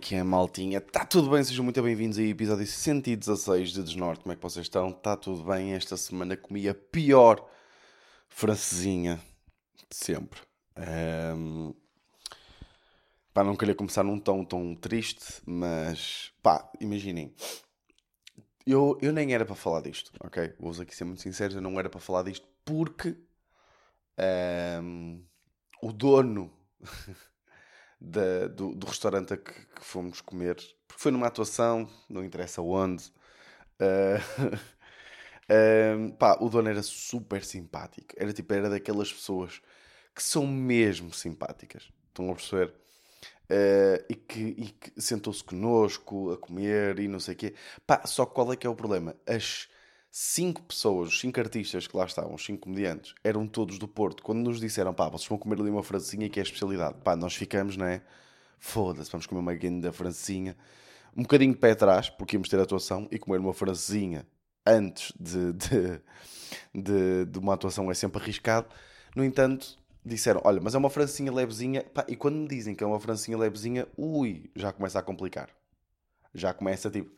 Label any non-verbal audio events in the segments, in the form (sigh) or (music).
Que é, maltinha? Está tudo bem? Sejam muito bem-vindos aí, episódio 116 de Desnorte. Como é que vocês estão? Está tudo bem? Esta semana comi a pior francesinha de sempre. Um... Pá, não queria começar num tom tão triste, mas pá, imaginem. Eu, eu nem era para falar disto, ok? Vou aqui ser muito sincero, eu não era para falar disto porque um... o dono (laughs) da, do, do, restaurante a que, que, fomos comer, porque foi numa atuação, não interessa onde. Uh, uh, (laughs) pá, o dono era super simpático. Era tipo, era daquelas pessoas que são mesmo simpáticas. Estão a perceber? Uh, e que, que sentou-se connosco a comer e não sei o quê. Pá, só qual é que é o problema? As cinco pessoas, cinco artistas que lá estavam, cinco comediantes, eram todos do Porto. Quando nos disseram, pá, vocês vão comer ali uma francesinha que é a especialidade, pá, nós ficamos, não é? Foda-se, vamos comer uma da francesinha. Um bocadinho de pé atrás, porque íamos ter atuação, e comer uma francesinha antes de, de, de, de uma atuação é sempre arriscado. No entanto, disseram, olha, mas é uma francesinha levezinha, pá, e quando me dizem que é uma francesinha levezinha, ui, já começa a complicar. Já começa tipo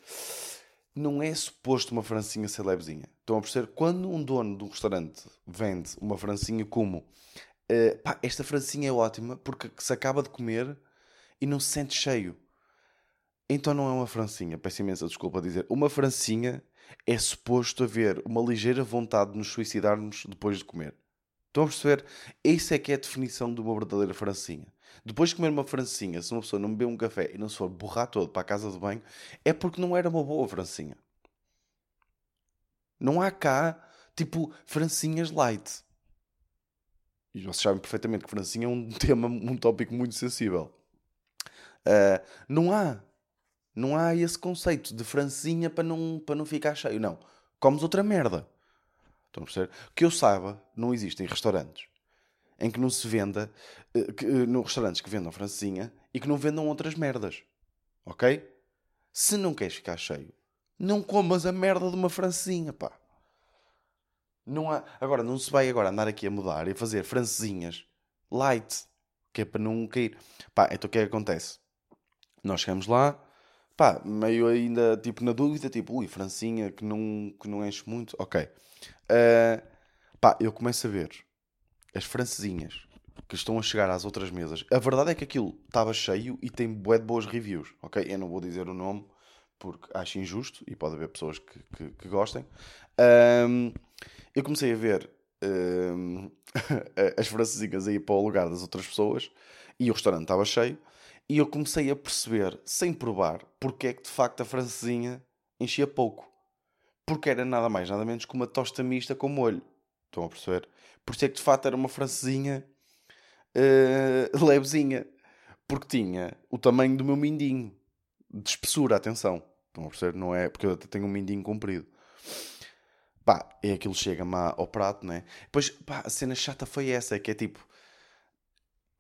não é suposto uma francinha ser levezinha. Estão a perceber? Quando um dono de um restaurante vende uma francinha como uh, pá, esta francinha é ótima porque se acaba de comer e não se sente cheio. Então não é uma francinha, peço imensa desculpa a dizer. Uma francinha é suposto haver uma ligeira vontade de nos suicidarmos depois de comer. Estão a perceber? Isso é que é a definição de uma verdadeira francinha. Depois de comer uma francinha, se uma pessoa não beber um café e não se for borrar todo para a casa de banho, é porque não era uma boa francinha. Não há cá, tipo, francinhas light. E vocês sabem perfeitamente que francinha é um (laughs) tema, um tópico muito sensível. Uh, não há. Não há esse conceito de francinha para não, para não ficar cheio. Não. Comes outra merda. Estão a perceber? Que eu saiba, não existem restaurantes em que não se venda, uh, que, uh, no restaurantes que vendam francesinha e que não vendam outras merdas. Ok? Se não queres ficar cheio, não comas a merda de uma francesinha, pá. Não há... Agora, não se vai agora andar aqui a mudar e fazer francesinhas light, que é para não cair. Pá, então o que é que acontece? Nós chegamos lá, pá, meio ainda tipo na dúvida, tipo, ui, francinha que não, que não enche muito, ok. Uh, pá, eu começo a ver as francesinhas que estão a chegar às outras mesas, a verdade é que aquilo estava cheio e tem bué de boas reviews, ok? Eu não vou dizer o nome porque acho injusto e pode haver pessoas que, que, que gostem. Um, eu comecei a ver um, (laughs) as francesinhas aí para o lugar das outras pessoas e o restaurante estava cheio e eu comecei a perceber, sem provar, porque é que de facto a francesinha enchia pouco. Porque era nada mais, nada menos que uma tosta mista com molho. Estão a perceber? Por é que de facto era uma francesinha uh, (laughs) levezinha. Porque tinha o tamanho do meu mindinho. De espessura, atenção. Não é porque eu tenho um mindinho comprido. Pá, é aquilo chega-me ao prato, né? Depois, pá, a cena chata foi essa, que é tipo...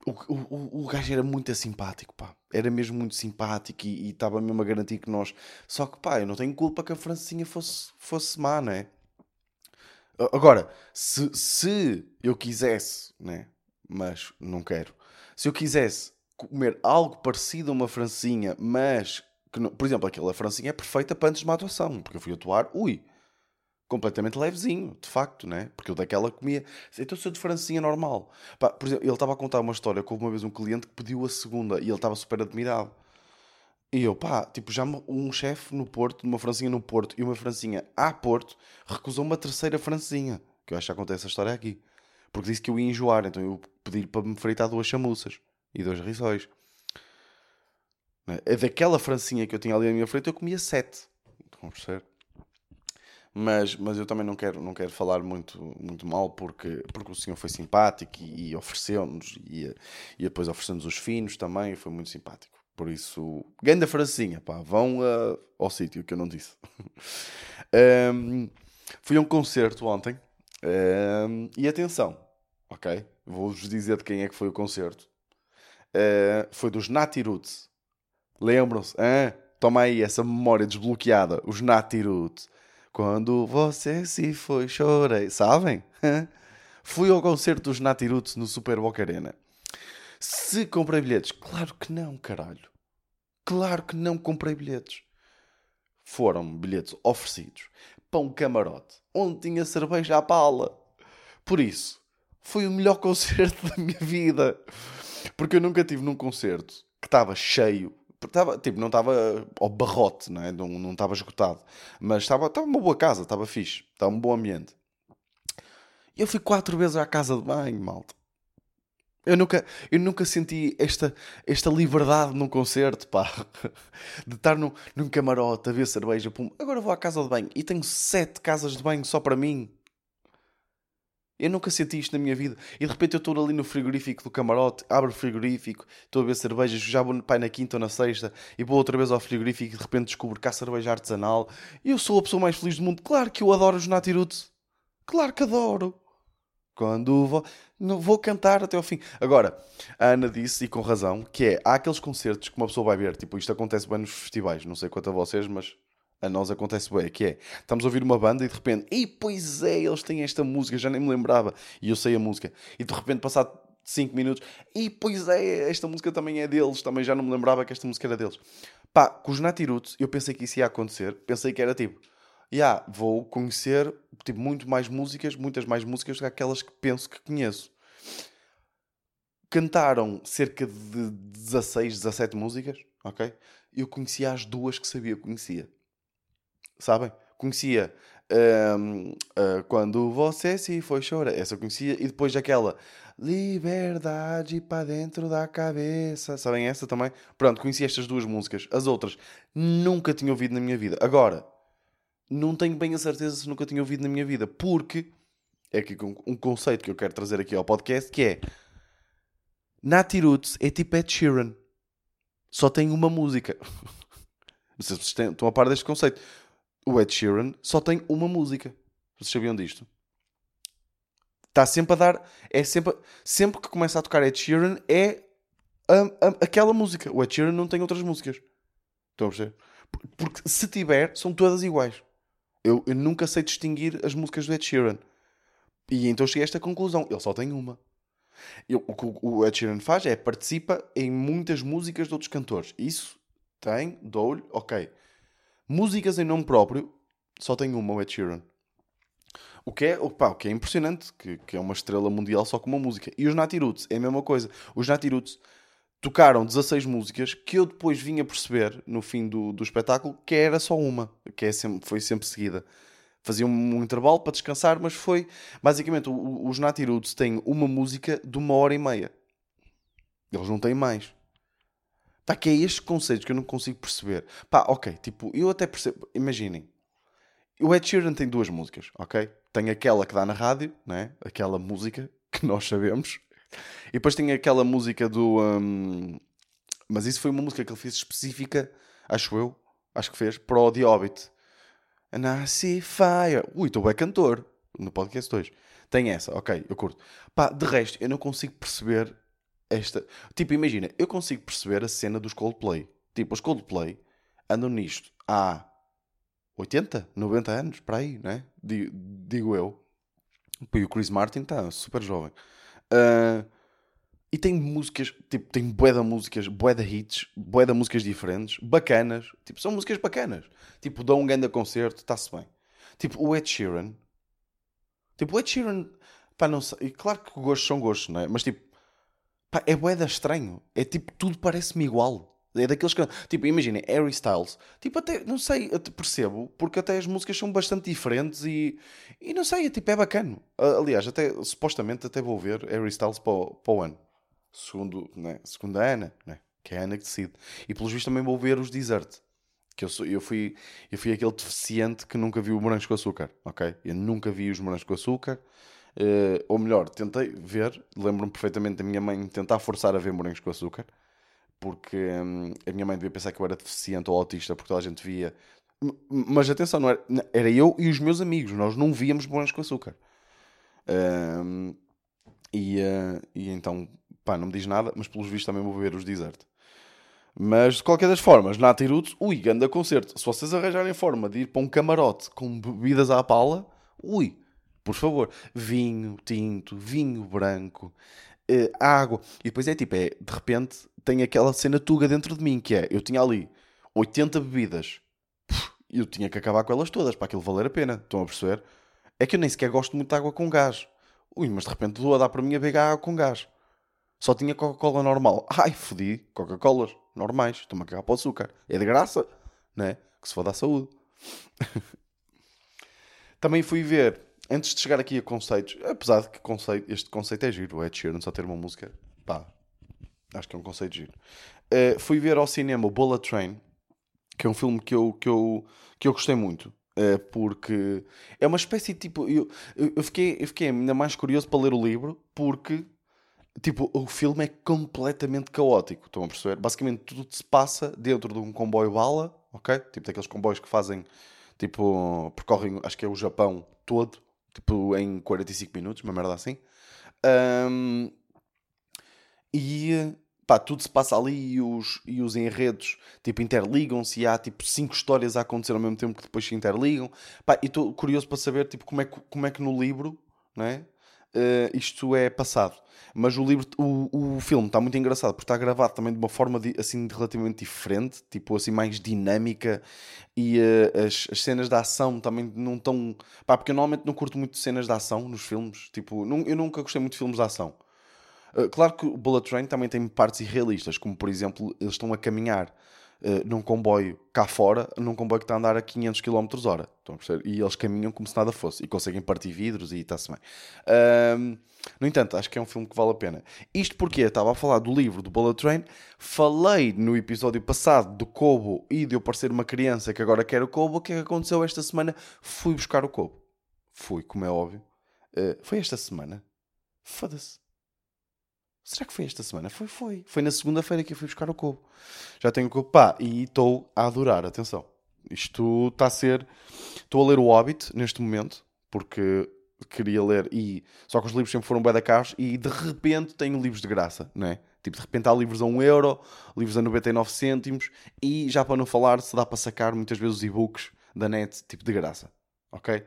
O, o, o gajo era muito simpático, pá. Era mesmo muito simpático e estava mesmo a garantir que nós... Só que, pá, eu não tenho culpa que a francesinha fosse, fosse má, não é? Agora, se, se eu quisesse, né? mas não quero, se eu quisesse comer algo parecido a uma francinha, mas que não, por exemplo, aquela francinha é perfeita para antes de uma atuação, porque eu fui atuar, ui, completamente levezinho, de facto, né? Porque eu daquela comia. Então, se eu de francinha normal, por exemplo, ele estava a contar uma história com uma vez um cliente que pediu a segunda e ele estava super admirado. E eu, pá, tipo, já um chefe no Porto, uma francinha no Porto e uma francinha a Porto, recusou uma terceira francinha. Que eu acho que acontece a história aqui. Porque disse que eu ia enjoar, então eu pedi para me fritar duas chamuças e dois rissóis. É daquela francinha que eu tinha ali à minha frente, eu comia sete. Estão a perceber? Mas, mas eu também não quero, não quero falar muito, muito mal porque, porque o senhor foi simpático e, e ofereceu-nos e, e depois ofereceu-nos os finos também, foi muito simpático. Por isso, grande francinha, pá, vão uh, ao sítio que eu não disse. (laughs) um, fui a um concerto ontem um, e atenção, ok? Vou-vos dizer de quem é que foi o concerto. Uh, foi dos Nati Roots. Lembram-se? Ah, toma aí essa memória desbloqueada. Os Nati Roots. Quando você se foi, chorei. Sabem? (laughs) Fui ao concerto dos Nati Roots no Super Boca Arena. Se comprei bilhetes? Claro que não, caralho. Claro que não comprei bilhetes. Foram bilhetes oferecidos para um camarote onde tinha cerveja à pala. Por isso, foi o melhor (laughs) concerto da minha vida. Porque eu nunca tive num concerto que estava cheio. Estava, tipo, não estava ao barrote, não, é? não, não estava esgotado. Mas estava, estava uma boa casa, estava fixe. Estava um bom ambiente. Eu fui quatro vezes à casa de banho, malta. Eu nunca, eu nunca senti esta, esta liberdade num concerto, pá. (laughs) De estar num, num camarote a ver cerveja. Pum. Agora vou à casa de banho e tenho sete casas de banho só para mim. Eu nunca senti isto na minha vida. E de repente eu estou ali no frigorífico do camarote, abro o frigorífico, estou a ver cervejas, já vou pai na quinta ou na sexta, e vou outra vez ao frigorífico e de repente descubro que há cerveja artesanal. E eu sou a pessoa mais feliz do mundo. Claro que eu adoro os Natirute. Claro que adoro. Quando vou, não vou cantar até ao fim. Agora, a Ana disse, e com razão, que é, há aqueles concertos que uma pessoa vai ver, tipo, isto acontece bem nos festivais, não sei quanto a vocês, mas a nós acontece bem, que é, estamos a ouvir uma banda e de repente, e pois é, eles têm esta música, já nem me lembrava, e eu sei a música, e de repente, passado 5 minutos, e pois é, esta música também é deles, também já não me lembrava que esta música era deles. Pá, com os Natiruts, eu pensei que isso ia acontecer, pensei que era tipo, yeah, vou conhecer tipo, muito mais músicas, muitas mais músicas do que aquelas que penso que conheço. Cantaram cerca de 16, 17 músicas, ok? Eu conhecia as duas que sabia que conhecia. Sabem? Conhecia um, uh, ah, Quando Você Se Foi Chorar, essa eu conhecia, e depois aquela Liberdade para dentro da cabeça, sabem essa também? Pronto, conhecia estas duas músicas. As outras nunca tinha ouvido na minha vida. Agora, não tenho bem a certeza se nunca tinha ouvido na minha vida, porque é aqui um conceito que eu quero trazer aqui ao podcast, que é Nati Roots é tipo Ed Sheeran. Só tem uma música. (laughs) Não sei se vocês estão a par deste conceito. O Ed Sheeran só tem uma música. Vocês sabiam disto? Está sempre a dar. É sempre, sempre que começa a tocar Ed Sheeran é a, a, aquela música. O Ed Sheeran não tem outras músicas. Estão a perceber? Porque se tiver, são todas iguais. Eu, eu nunca sei distinguir as músicas do Ed Sheeran. E então cheguei a esta conclusão. Ele só tem uma. Eu, o que o Ed Sheeran faz é participa em muitas músicas de outros cantores. Isso tem, dou-lhe, ok. Músicas em nome próprio, só tem uma, o Ed Sheeran. O que é, opa, o que é impressionante, que, que é uma estrela mundial só com uma música. E os Nati Roots é a mesma coisa. Os Nati Roots tocaram 16 músicas que eu depois vim a perceber no fim do, do espetáculo que era só uma, que é sempre, foi sempre seguida. Fazia um, intervalo para descansar, mas foi basicamente o, os Nati Roots têm uma música de uma hora e meia. Eles não têm mais. Pá, que é este conceito que eu não consigo perceber. Pá, ok, tipo, eu até percebo. Imaginem, o Ed Sheeran tem duas músicas, ok? Tem aquela que dá na rádio, né? aquela música que nós sabemos, e depois tem aquela música do. Um... Mas isso foi uma música que ele fez específica, acho eu, acho que fez, para o The Hobbit. And fire. Ui, estou bem cantor no podcast 2. Tem essa, ok, eu curto. Pá, de resto, eu não consigo perceber esta. Tipo, imagina, eu consigo perceber a cena dos Coldplay. Tipo, os Coldplay andam nisto há 80, 90 anos, para aí, né? Digo eu. E o Chris Martin está super jovem. Uh, e tem músicas, tipo, tem bué de músicas, bué de hits, bué de músicas diferentes, bacanas. Tipo, são músicas bacanas. Tipo, dão um grande concerto, está-se bem. Tipo, o Ed Sheeran. Tipo, o Ed Sheeran, pá, não sei. Claro que gostos são gostos, não é? Mas tipo, pá, é bué de estranho. É tipo, tudo parece-me igual. É daqueles que. Tipo, imaginem, Harry Styles. Tipo, até, não sei, percebo, porque até as músicas são bastante diferentes e. E não sei, é, tipo, é bacana. Aliás, até, supostamente, até vou ver Harry Styles para o, para o ano. Segundo, né? Segundo a Ana, né? Que é a Ana que decide. E pelos vistos também vou ver os Desert. Que eu, sou, eu, fui, eu fui aquele deficiente que nunca viu morangos com açúcar, ok? Eu nunca vi os morangos com açúcar. Uh, ou melhor, tentei ver, lembro-me perfeitamente da minha mãe tentar forçar a ver morangos com açúcar porque hum, a minha mãe devia pensar que eu era deficiente ou autista, porque toda a gente via. Mas atenção, não era, era eu e os meus amigos, nós não víamos bombons com açúcar. Hum, e, uh, e então, pá, não me diz nada, mas pelos vistos também vou ver os desert. Mas de qualquer das formas, na Atiruto, ui, ganda concerto. Se vocês arranjarem forma de ir para um camarote com bebidas à pala, ui, por favor, vinho tinto, vinho branco, uh, água. E depois é tipo, é, de repente tem aquela cena tuga dentro de mim, que é, eu tinha ali 80 bebidas e eu tinha que acabar com elas todas para aquilo valer a pena. Estão a perceber? É que eu nem sequer gosto muito de água com gás. Ui, mas de repente dou a dar para mim a beber água com gás. Só tinha Coca-Cola normal. Ai, fodi. Coca-Colas normais. Estou-me a cagar para o açúcar. É de graça, né? Que se for dar saúde. (laughs) Também fui ver, antes de chegar aqui a conceitos, apesar de que conceito, este conceito é giro, o Ed Sheeran só ter uma música, pá, acho que é um conceito giro. Uh, fui ver ao cinema o Bullet Train, que é um filme que eu, que eu, que eu gostei muito. Uh, porque é uma espécie de tipo. Eu, eu, fiquei, eu fiquei ainda mais curioso para ler o livro, porque tipo, o filme é completamente caótico. Estão a perceber? Basicamente tudo se passa dentro de um comboio bala, ok? Tipo daqueles comboios que fazem, tipo, percorrem, acho que é o Japão todo, tipo, em 45 minutos, uma merda assim. Um, e pá, tudo se passa ali e os, e os enredos tipo, interligam-se e há tipo cinco histórias a acontecer ao mesmo tempo que depois se interligam. Pá, e estou curioso para saber tipo, como, é que, como é que no livro não é? Uh, isto é passado. Mas o livro, o, o filme está muito engraçado porque está gravado também de uma forma de, assim relativamente diferente, tipo assim mais dinâmica e uh, as, as, cenas de ação também não estão. Pá, porque eu normalmente não curto muito cenas de ação nos filmes. Tipo, não, eu nunca gostei muito de filmes de ação. Uh, claro que o Bullet Train também tem partes irrealistas, como por exemplo, eles estão a caminhar uh, num comboio cá fora, num comboio que está a andar a 500 km hora. Estão a perceber? E eles caminham como se nada fosse e conseguem partir vidros e está-se bem. Uh, no entanto, acho que é um filme que vale a pena. Isto porque estava a falar do livro do Bullet Train, falei no episódio passado do Kobo e de eu parecer uma criança que agora quer o Kobo. O que é que aconteceu esta semana? Fui buscar o Kobo. Fui, como é óbvio. Uh, foi esta semana. Foda-se. Será que foi esta semana? Foi, foi. Foi na segunda-feira que eu fui buscar o cubo. Já tenho o cubo. Pá, e estou a adorar, atenção. Isto está a ser. Estou a ler o Hobbit neste momento, porque queria ler e. Só que os livros sempre foram bem da caros e de repente tenho livros de graça, não é? Tipo, de repente há livros a 1 euro, livros a 99 cêntimos e já para não falar se dá para sacar muitas vezes os e-books da net, tipo de graça. Ok?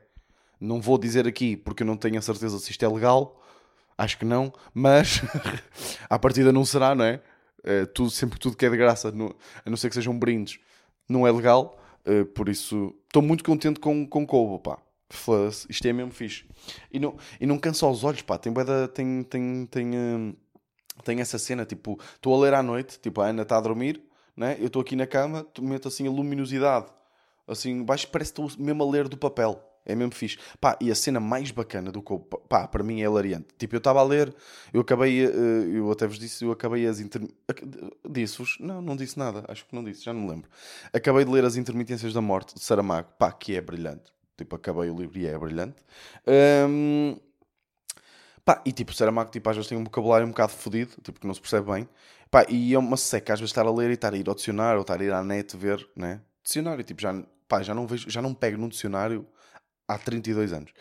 Não vou dizer aqui porque eu não tenho a certeza se isto é legal, Acho que não, mas (laughs) à partida não será, não é? é tudo, sempre tudo que é de graça, no, a não ser que sejam brindes, não é legal. Uh, por isso, estou muito contente com, com Kobo, pá. Isto é mesmo fixe. E não, e não cansa os olhos, pá. Tem, tem, tem, tem, uh, tem essa cena, tipo, estou a ler à noite, tipo, a Ana está a dormir, né? eu estou aqui na cama, meto assim a luminosidade, assim, baixo, parece que estou mesmo a ler do papel. É mesmo fixe. Pá, e a cena mais bacana do que pá, para mim é hilariante. Tipo, eu estava a ler, eu acabei, eh, eu até vos disse, eu acabei as inter... Disse-vos? Não, não disse nada, acho que não disse, já não me lembro. Acabei de ler As Intermitências da Morte de Saramago, pá, que é brilhante. Tipo, acabei o livro e é brilhante. Um... Pá, e tipo, Saramago, tipo, às vezes tem um vocabulário um bocado fodido, tipo, que não se percebe bem. Pá, e é uma seca, às vezes, estar a ler e estar a ir ao dicionário, ou estar a ir à net ver, né? Dicionário, tipo, já, pá, já não vejo, já não pego num dicionário há 32 anos,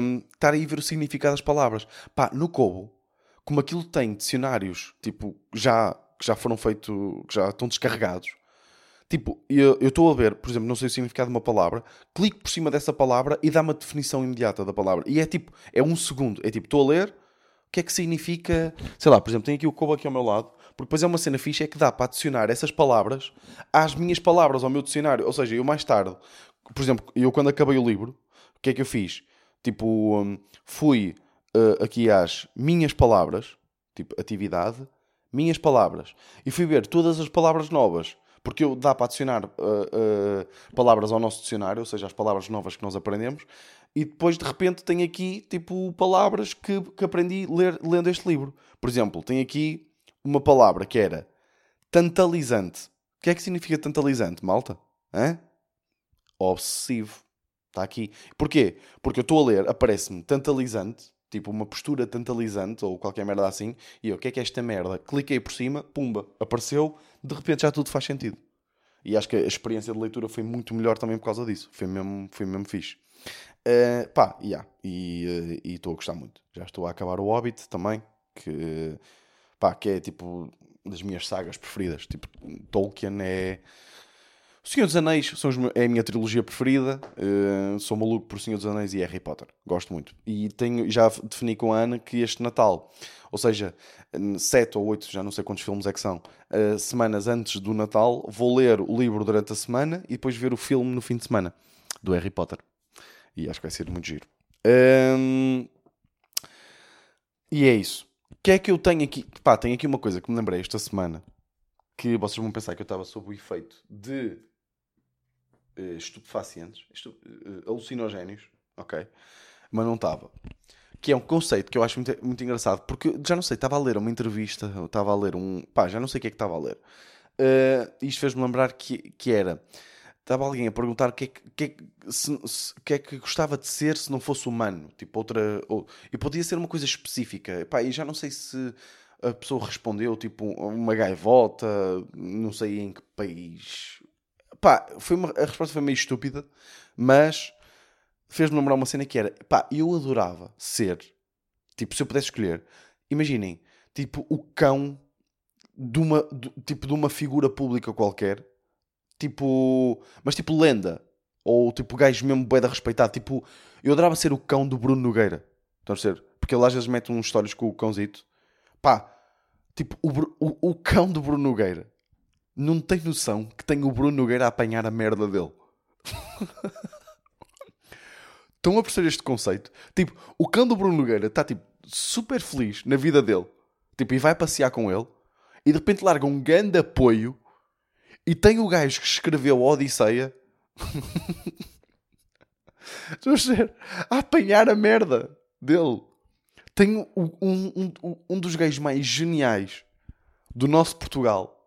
um, estar aí a ver o significado das palavras. Pá, no Kobo, como aquilo tem dicionários, tipo, já, que já foram feitos, que já estão descarregados, tipo, eu estou a ver, por exemplo, não sei o significado de uma palavra, clico por cima dessa palavra e dá-me a definição imediata da palavra. E é tipo, é um segundo, é tipo, estou a ler, o que é que significa, sei lá, por exemplo, tem aqui o Kobo aqui ao meu lado, porque depois é uma cena fixa é que dá para adicionar essas palavras às minhas palavras, ao meu dicionário. Ou seja, eu mais tarde, por exemplo, eu quando acabei o livro, que é que eu fiz? Tipo, um, fui uh, aqui às minhas palavras, tipo, atividade, minhas palavras, e fui ver todas as palavras novas, porque eu dá para adicionar uh, uh, palavras ao nosso dicionário, ou seja, as palavras novas que nós aprendemos, e depois de repente tem aqui, tipo, palavras que, que aprendi ler, lendo este livro. Por exemplo, tem aqui uma palavra que era tantalizante. O que é que significa tantalizante, malta? Hã? obsessivo. Está aqui. Porquê? Porque eu estou a ler, aparece-me tantalizante, tipo uma postura tantalizante ou qualquer merda assim, e eu, o que é que é esta merda? Cliquei por cima, pumba, apareceu, de repente já tudo faz sentido. E acho que a experiência de leitura foi muito melhor também por causa disso. Foi mesmo, foi mesmo fixe. Uh, pá, yeah, e uh, estou a gostar muito. Já estou a acabar o Hobbit também, que, pá, que é tipo das minhas sagas preferidas. Tipo, Tolkien é O Senhor dos Anéis são os é a minha trilogia preferida. Uh, sou maluco por Senhor dos Anéis e Harry Potter. Gosto muito. E tenho, já defini com a Ana que este Natal, ou seja, sete ou oito, já não sei quantos filmes é que são, uh, semanas antes do Natal, vou ler o livro durante a semana e depois ver o filme no fim de semana do Harry Potter. E acho que vai ser muito giro. Um, e é isso. O que é que eu tenho aqui? Pá, tenho aqui uma coisa que me lembrei esta semana que vocês vão pensar que eu estava sob o efeito de estupefacientes, estu- eh, alucinogénios, ok? Mas não estava. Que é um conceito que eu acho muito, muito engraçado, porque já não sei, estava a ler uma entrevista, estava a ler um. pá, já não sei o que é que estava a ler. Eh, isto fez-me lembrar que, que era. Estava alguém a perguntar o que é que, que, é que é que gostava de ser se não fosse humano. Tipo, outra. Ou, e podia ser uma coisa específica. Pá, e já não sei se a pessoa respondeu, tipo, uma gaivota, não sei em que país. Pá, foi uma, a resposta foi meio estúpida, mas fez-me lembrar uma cena que era, pá, eu adorava ser, tipo, se eu pudesse escolher, imaginem, tipo, o cão de uma, de- tipo, de uma figura pública qualquer, tipo, mas tipo lenda, ou tipo gajo mesmo bué da respeitado, tipo, eu adorava ser o cão do Bruno Nogueira, estão a perceber? Porque ele às vezes mete uns stories com o cãozito, pá, tipo, o, o, o cão do Bruno Nogueira não tem noção que tem o Bruno Nogueira a apanhar a merda dele. (laughs) Estão a perceber este conceito? Tipo, o cão do Bruno Nogueira está tipo super feliz na vida dele. Tipo, e vai passear com ele. E de repente larga um grande apoio. E tem o gajo que escreveu a Odisseia. (laughs) A apanhar a merda dele. Tem um, um, um, um dos gajos mais geniais do nosso Portugal.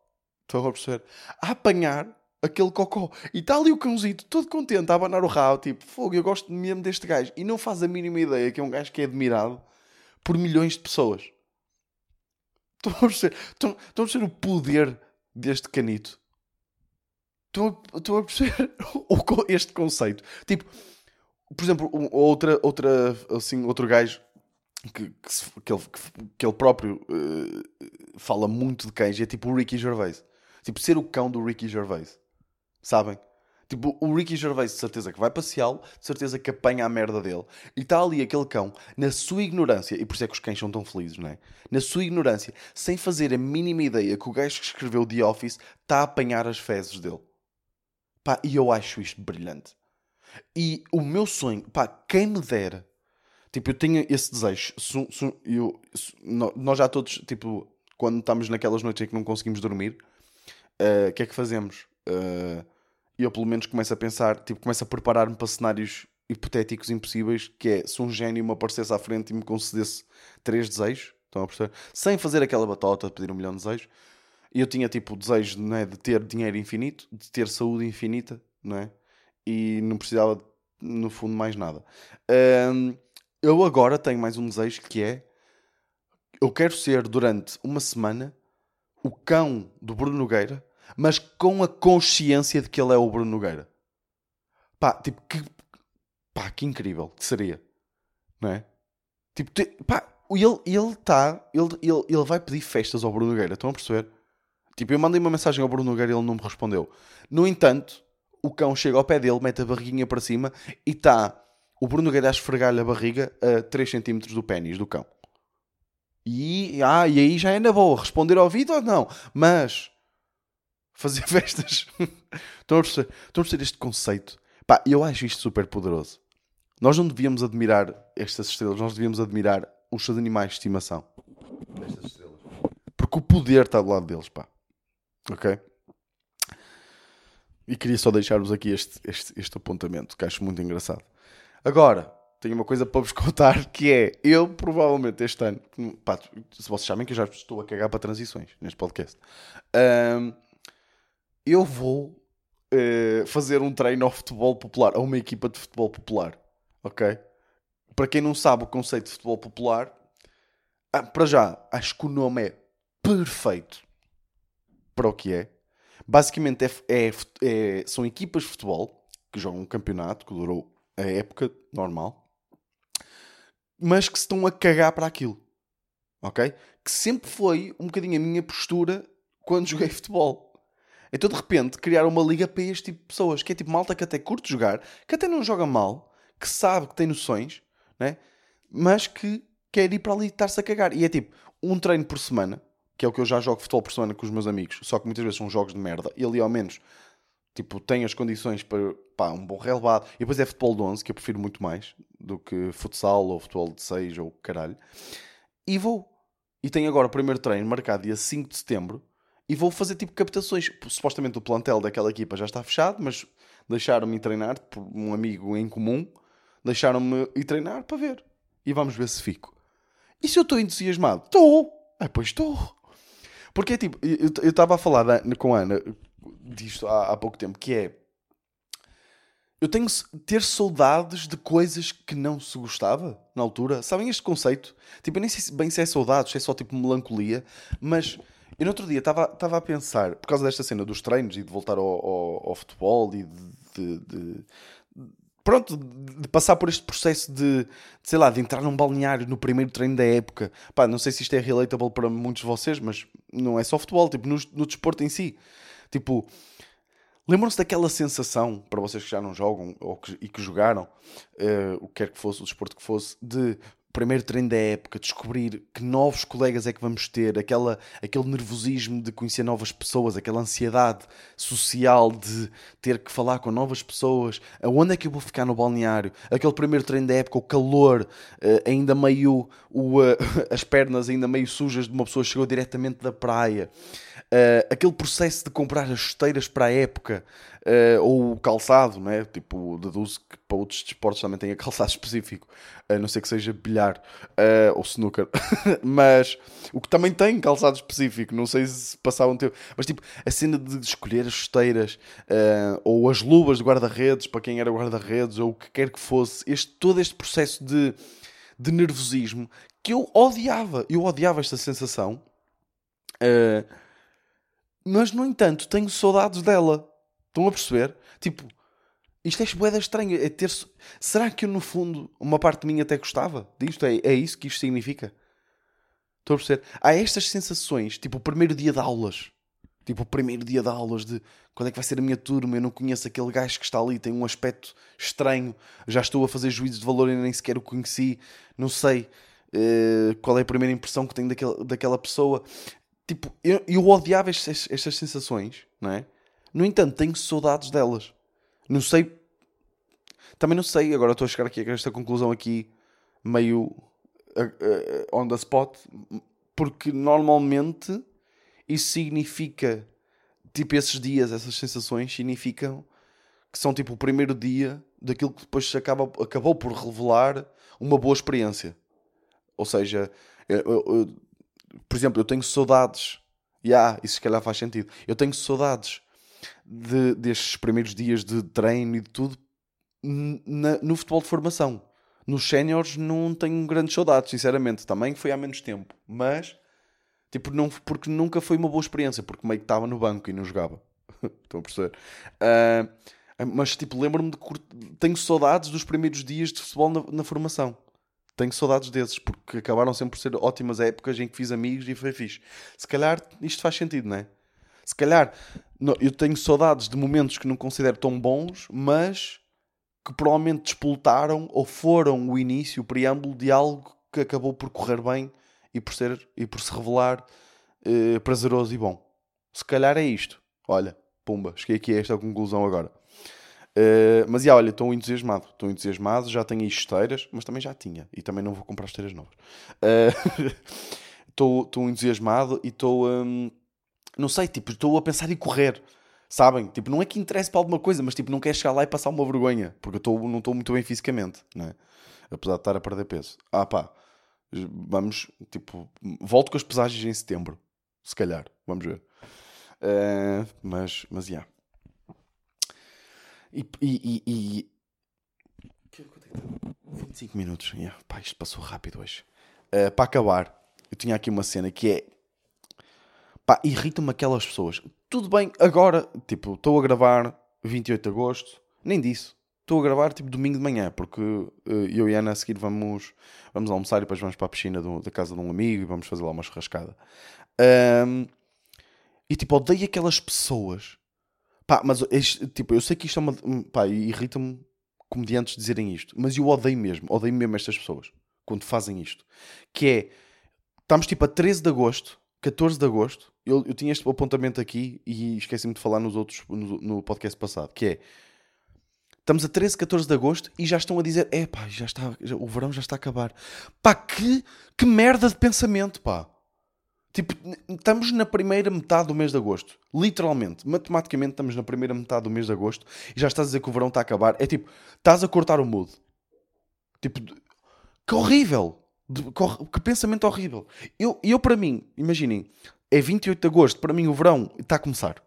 Estão a perceber? A apanhar aquele cocó. E está ali o cãozito, todo contente, a abanar o rabo, tipo, fogo, eu gosto mesmo deste gajo. E não faz a mínima ideia que é um gajo que é admirado por milhões de pessoas. Estão a perceber? Estão, estão a perceber o poder deste canito? Estão a, estão a perceber (laughs) este conceito? Tipo, por exemplo, outra, outra, assim, outro gajo que, que, que ele, que- ele próprio eh, fala muito de cães é tipo o Ricky Gervais. Tipo, ser o cão do Ricky Gervais. Sabem? Tipo, o Ricky Gervais de certeza que vai passeá-lo, de certeza que apanha a merda dele. E está ali aquele cão, na sua ignorância, e por isso é que os cães são tão felizes, não é? Na sua ignorância, sem fazer a mínima ideia que o gajo que escreveu The Office está a apanhar as fezes dele. Pá, e eu acho isto brilhante. E o meu sonho, pá, quem me dera. Tipo, eu tenho esse desejo. Eu- nós já todos, tipo, quando estamos naquelas noites em que não conseguimos dormir, eh, o que é que fazemos? Eh, eu, pelo menos, começo a pensar, tipo, começo a preparar-me para cenários hipotéticos impossíveis, que é, se um gênio me aparecesse à frente e me concedesse três desejos, estão a perceber? Sem fazer aquela batota de pedir um milhão de desejos, e eu tinha, tipo, o desejo não é, de ter dinheiro infinito, de ter saúde infinita, não é? E não precisava, no fundo, mais nada. Eu agora tenho mais um desejo que é eu quero ser durante uma semana o cão do Bruno Nogueira, mas com a consciência de que ele é o Bruno Nogueira. Pá, tipo, que, pá, que incrível que seria, não é? Tipo, te- pá, ele ele está, ele, ele, ele vai pedir festas ao Bruno Nogueira, estão a perceber? Tipo, eu mandei uma mensagem ao Bruno Nogueira e ele não me respondeu. No entanto, o cão chega ao pé dele, mete a barriguinha para cima e está o Bruno Nogueira a esfregar-lhe a barriga a 3 cm do pênis do cão. E, ah, e aí já é na boa, responder ao ou não, mas fazer (laughs) festas. Estão a perceber, estão a perceber este conceito? Pá, eu acho isto super poderoso. Nós não devíamos admirar estas estrelas, nós devíamos admirar os seus animais de estimação. Destas estrelas. Porque o poder está do lado deles, pá. Ok? E queria só deixar-vos aqui este, este, este apontamento, que acho muito engraçado. Agora, tenho uma coisa para vos (laughs) contar, que é, eu provavelmente este ano, pá, se vocês sabem que eu já estou a cagar para transições neste podcast, ahm, eu vou eh, fazer um treino ao futebol popular, a uma equipa de futebol popular, ok? Para quem não sabe o conceito de futebol popular, ah, para já, acho que o nome é perfeito para o que é. Basicamente é, é- é- são equipas de futebol que jogam um campeonato que durou a época normal, mas que se estão a cagar para aquilo. Ok? Que sempre foi um bocadinho a minha postura quando joguei (laughs) futebol. Então de repente criaram uma liga para este tipo de pessoas, que é tipo malta que até curte jogar, que até não joga mal, que sabe que tem noções, né? mas que quer ir para ali e estar-se a cagar. E é tipo um treino por semana, que é o que eu já jogo futebol por semana com os meus amigos, só que muitas vezes são jogos de merda, e ali ao menos tipo, tem as condições para pá, um bom relevado. E depois é futebol de 11, que eu prefiro muito mais do que futsal ou futebol de 6 ou caralho. E vou. E tenho agora o primeiro treino marcado dia 5 de setembro e vou fazer tipo captações. Supostamente o plantel daquela equipa já está fechado, mas deixaram-me treinar por um amigo em comum. Deixaram-me ir treinar para ver. E vamos ver se fico. E se eu estou entusiasmado? Estou! Ah, pois estou! Porque é tipo, eu estava a falar com a Ana disto há, há pouco tempo, que é eu tenho ter saudades de coisas que não se gostava na altura. Sabem este conceito? Tipo, eu nem sei bem se é saudades, se é só tipo melancolia, mas eu no outro dia estava a pensar, por causa desta cena dos treinos e de voltar ao, ao, ao futebol e de, de, de, Pronto, de passar por este processo de, de, sei lá, de entrar num balneário no primeiro treino da época. Pá, não sei se isto é relatable para muitos de vocês, mas não é só futebol, tipo, no, no desporto em si. Tipo, lembram-se daquela sensação, para vocês que já não jogam ou que, e que jogaram, uh, o que quer que fosse, o desporto que fosse, de primeiro treino da época, descobrir que novos colegas é que vamos ter, aquela, aquele nervosismo de conhecer novas pessoas, aquela ansiedade social de ter que falar com novas pessoas, aonde é que eu vou ficar no balneário, aquele primeiro treino da época, o calor, uh, ainda meio, o, uh, (laughs) as pernas ainda meio sujas de uma pessoa que chegou diretamente da praia. Uh, aquele processo de comprar as chuteiras para a época uh, ou calçado, né? tipo, deduzo que para outros desportos também tem a (laughs) calçado específico, a não ser que seja bilhar uh, ou snooker, (laughs) mas o que também tem calçado específico, não sei se passaram um tempo, mas tipo, a cena de escolher as chuteiras ou as luvas de guarda-redes para quem era guarda-redes ou o que quer que fosse, este, todo este processo de, de nervosismo que eu odiava, eu odiava esta sensação. Uh, mas, no entanto, tenho saudades dela. Estão a perceber? Tipo, isto é boeda estranha. É ter... Será que eu, no fundo, uma parte de mim até gostava disto? É, é isso que isto significa? Estão a perceber? Há estas sensações, tipo o primeiro dia de aulas. Tipo o primeiro dia de aulas de quando é que vai ser a minha turma, eu não conheço aquele gajo que está ali, tem um aspecto estranho, já estou a fazer juízos de valor e nem sequer o conheci, não sei uh, qual é a primeira impressão que tenho daquela, daquela pessoa. Tipo, eu, eu odiava estas, estas sensações, não é? No entanto, tenho saudades delas. Não sei. Também não sei, agora estou a chegar aqui a esta conclusão aqui, meio uh, uh, on the spot, porque normalmente isso significa, tipo, esses dias, essas sensações significam que são tipo o primeiro dia daquilo que depois acaba, acabou por revelar uma boa experiência. Ou seja, eu, eu, por exemplo, eu tenho saudades. E yeah, isso se calhar faz sentido. Eu tenho saudades de, destes primeiros dias de treino e de tudo na, no futebol de formação. Nos séniores não tenho grandes saudades, sinceramente. Também foi há menos tempo. Mas, tipo, não, porque nunca foi uma boa experiência. Porque meio que estava no banco e não jogava. (laughs) Estão a perceber? Uh, mas, tipo, lembro-me de... Tenho saudades dos primeiros dias de futebol na, na formação tenho saudades desses, porque acabaram sempre por ser ótimas épocas em que fiz amigos e foi fixe. Se calhar isto faz sentido, não é? Se calhar eu tenho saudades de momentos que não considero tão bons, mas que provavelmente despoltaram ou foram o início, o preâmbulo de algo que acabou por correr bem e por, ser, e por se revelar eh, prazeroso e bom. Se calhar é isto. Olha, pumba, cheguei aqui a esta conclusão agora. Uh, mas, já, olha, estou entusiasmado. Estou entusiasmado, já tenho esteiras, mas também já tinha. E também não vou comprar esteiras novas. (laughs) Estou uh, entusiasmado e estou... Um, não sei, tipo, estou a pensar em correr. Sabem? Tipo, não é que interesse para alguma coisa, mas tipo, não quero chegar lá e passar uma vergonha. Porque eu tô, não estou muito bem fisicamente, né? Apesar de estar a perder peso. Ah, pá. Vamos, tipo, volto com as pesagens em setembro. Se calhar. Vamos ver. Uh, mas, mas, já. Yeah. E. e, e, e... 25 minutos. Yeah. Pá, isto passou rápido hoje. Uh, para acabar, eu tinha aqui uma cena que é. Pá, irritam-me aquelas pessoas. Tudo bem, agora, tipo, estou a gravar 28 de agosto, nem disso. Estou a gravar tipo domingo de manhã, porque uh, eu e a Ana a seguir vamos, vamos almoçar e depois vamos para a piscina do, da casa de um amigo e vamos fazer lá uma churrascada. Um, e tipo, odeio aquelas pessoas Pá, mas tipo, eu sei que isto é uma. um, Pá, irrita-me comediantes dizerem isto, mas eu odeio mesmo, odeio mesmo estas pessoas quando fazem isto. Que é. Estamos tipo a 13 de agosto, 14 de agosto. Eu, eu tinha este apontamento aqui e esqueci-me de falar nos outros, no, no podcast passado. Que é. Estamos a 13, 14 de agosto e já estão a dizer: é pá, já está, já- o verão já está a acabar. Pá, que, que merda de pensamento, pá. Tipo, estamos na primeira metade do mês de agosto. Literalmente, matematicamente, estamos na primeira metade do mês de agosto e já estás a dizer que o verão está a acabar. É tipo, estás a cortar o mood. Tipo, que horrível. De- que, pensamento horrível. Eu, eu, para mim, imaginem, é 28 de agosto, para mim o verão está a começar.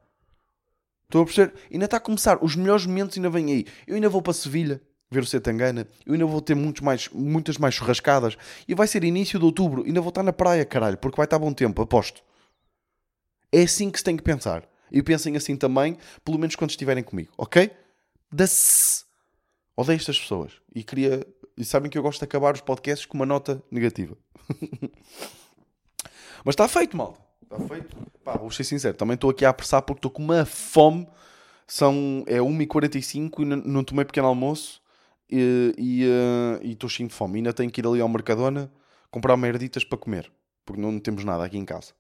Estou a perceber? Ainda está a começar. Os melhores momentos ainda vêm aí. Eu ainda vou para Sevilha ver o Setangana. Eu ainda vou ter muitos mais, muitas mais churrascadas. E vai ser início de outubro. Ainda vou estar na praia, caralho, porque vai estar bom tempo, aposto. É assim que se tem que pensar. E pensem assim também, pelo menos quando estiverem comigo, ok? Da-se. Odeio estas pessoas. E queria. E sabem que eu gosto de acabar os podcasts com uma nota negativa. (laughs) Mas está feito, malta. Está feito. Pá, vou ser sincero. Também estou aqui a apressar porque estou com uma fome. São, é 1h45 e não, tomei pequeno almoço. E eh, estou cheio de fome. Ainda tenho que ir ali ao Mercadona comprar merditas para comer. Porque não temos nada aqui em casa.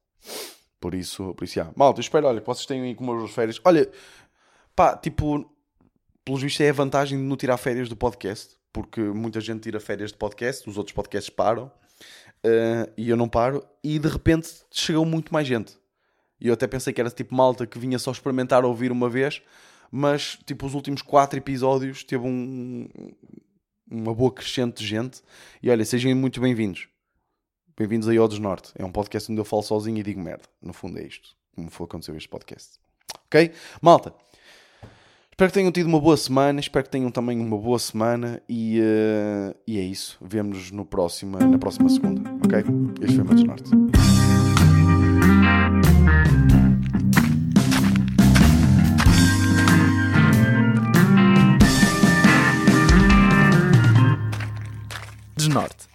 Por isso, por isso, já. Malta, eu espero, olha, que vocês tenham aí com umas férias. Olha, pá, tipo, pelos vistos é a vantagem de não tirar férias do podcast. Porque muita gente tira férias de podcast, os outros podcasts param. eh, e eu não paro. E de repente chegou muito mais gente. E eu até pensei que era tipo malta que vinha só experimentar ouvir uma vez. Mas, tipo, os últimos quatro episódios teve um, uma boa crescente de gente. E olha, sejam muito bem-vindos. Bem-vindos aí ao Desnorte. É um podcast onde eu falo sozinho e digo merda. No fundo é isto. Como foi acontecer este podcast. Ok? Malta. Espero que tenham tido uma boa semana. Espero que tenham também uma boa semana. E, eh, e é isso. Vemo-nos na próxima segunda. Ok? Este foi o meu Desnorte. Desnorte.